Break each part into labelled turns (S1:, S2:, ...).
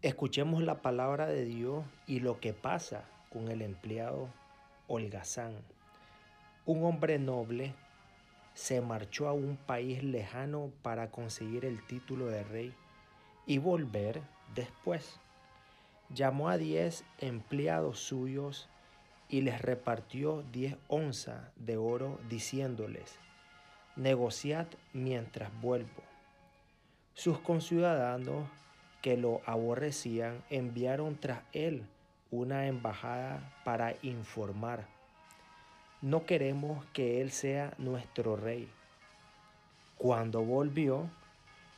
S1: Escuchemos la palabra de Dios y lo que pasa con el empleado holgazán. Un hombre noble se marchó a un país lejano para conseguir el título de rey y volver después. Llamó a diez empleados suyos y les repartió diez onzas de oro diciéndoles, negociad mientras vuelvo. Sus conciudadanos que lo aborrecían enviaron tras él una embajada para informar. No queremos que él sea nuestro rey. Cuando volvió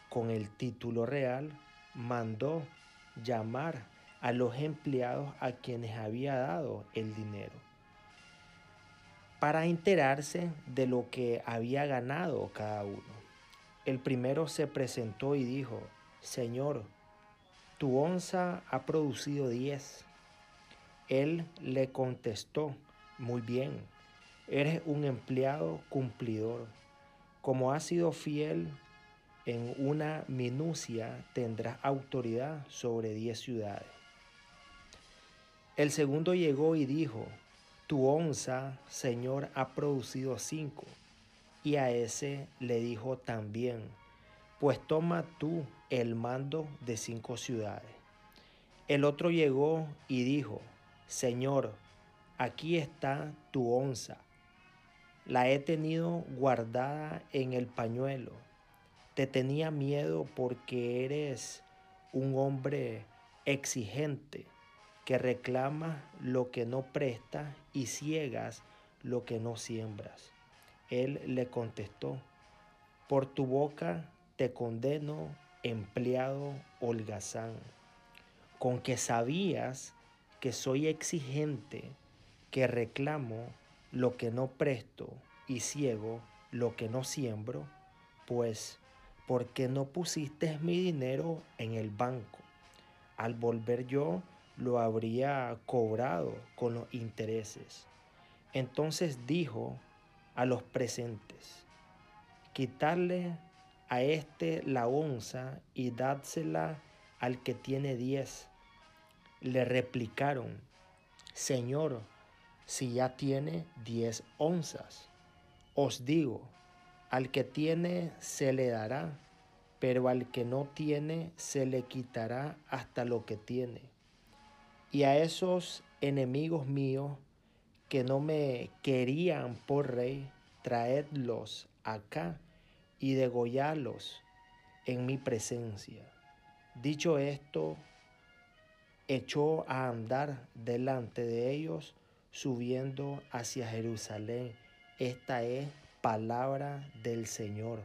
S1: con el título real, mandó llamar a los empleados a quienes había dado el dinero para enterarse de lo que había ganado cada uno. El primero se presentó y dijo, Señor, tu onza ha producido diez. Él le contestó, muy bien, eres un empleado cumplidor. Como has sido fiel en una minucia, tendrás autoridad sobre diez ciudades. El segundo llegó y dijo, tu onza, Señor, ha producido cinco. Y a ese le dijo también, pues toma tú el mando de cinco ciudades. El otro llegó y dijo, Señor, aquí está tu onza. La he tenido guardada en el pañuelo. Te tenía miedo porque eres un hombre exigente que reclama lo que no presta y ciegas lo que no siembras. Él le contestó, por tu boca te condeno, empleado holgazán, con que sabías que soy exigente, que reclamo lo que no presto y ciego lo que no siembro, pues, ¿por qué no pusiste mi dinero en el banco? Al volver yo, lo habría cobrado con los intereses. Entonces dijo a los presentes, quitarle a este la onza y dádsela al que tiene diez. Le replicaron, Señor, si ya tiene diez onzas, os digo, al que tiene se le dará, pero al que no tiene se le quitará hasta lo que tiene. Y a esos enemigos míos que no me querían por rey, traedlos acá y degollarlos en mi presencia. Dicho esto, echó a andar delante de ellos, subiendo hacia Jerusalén. Esta es palabra del Señor.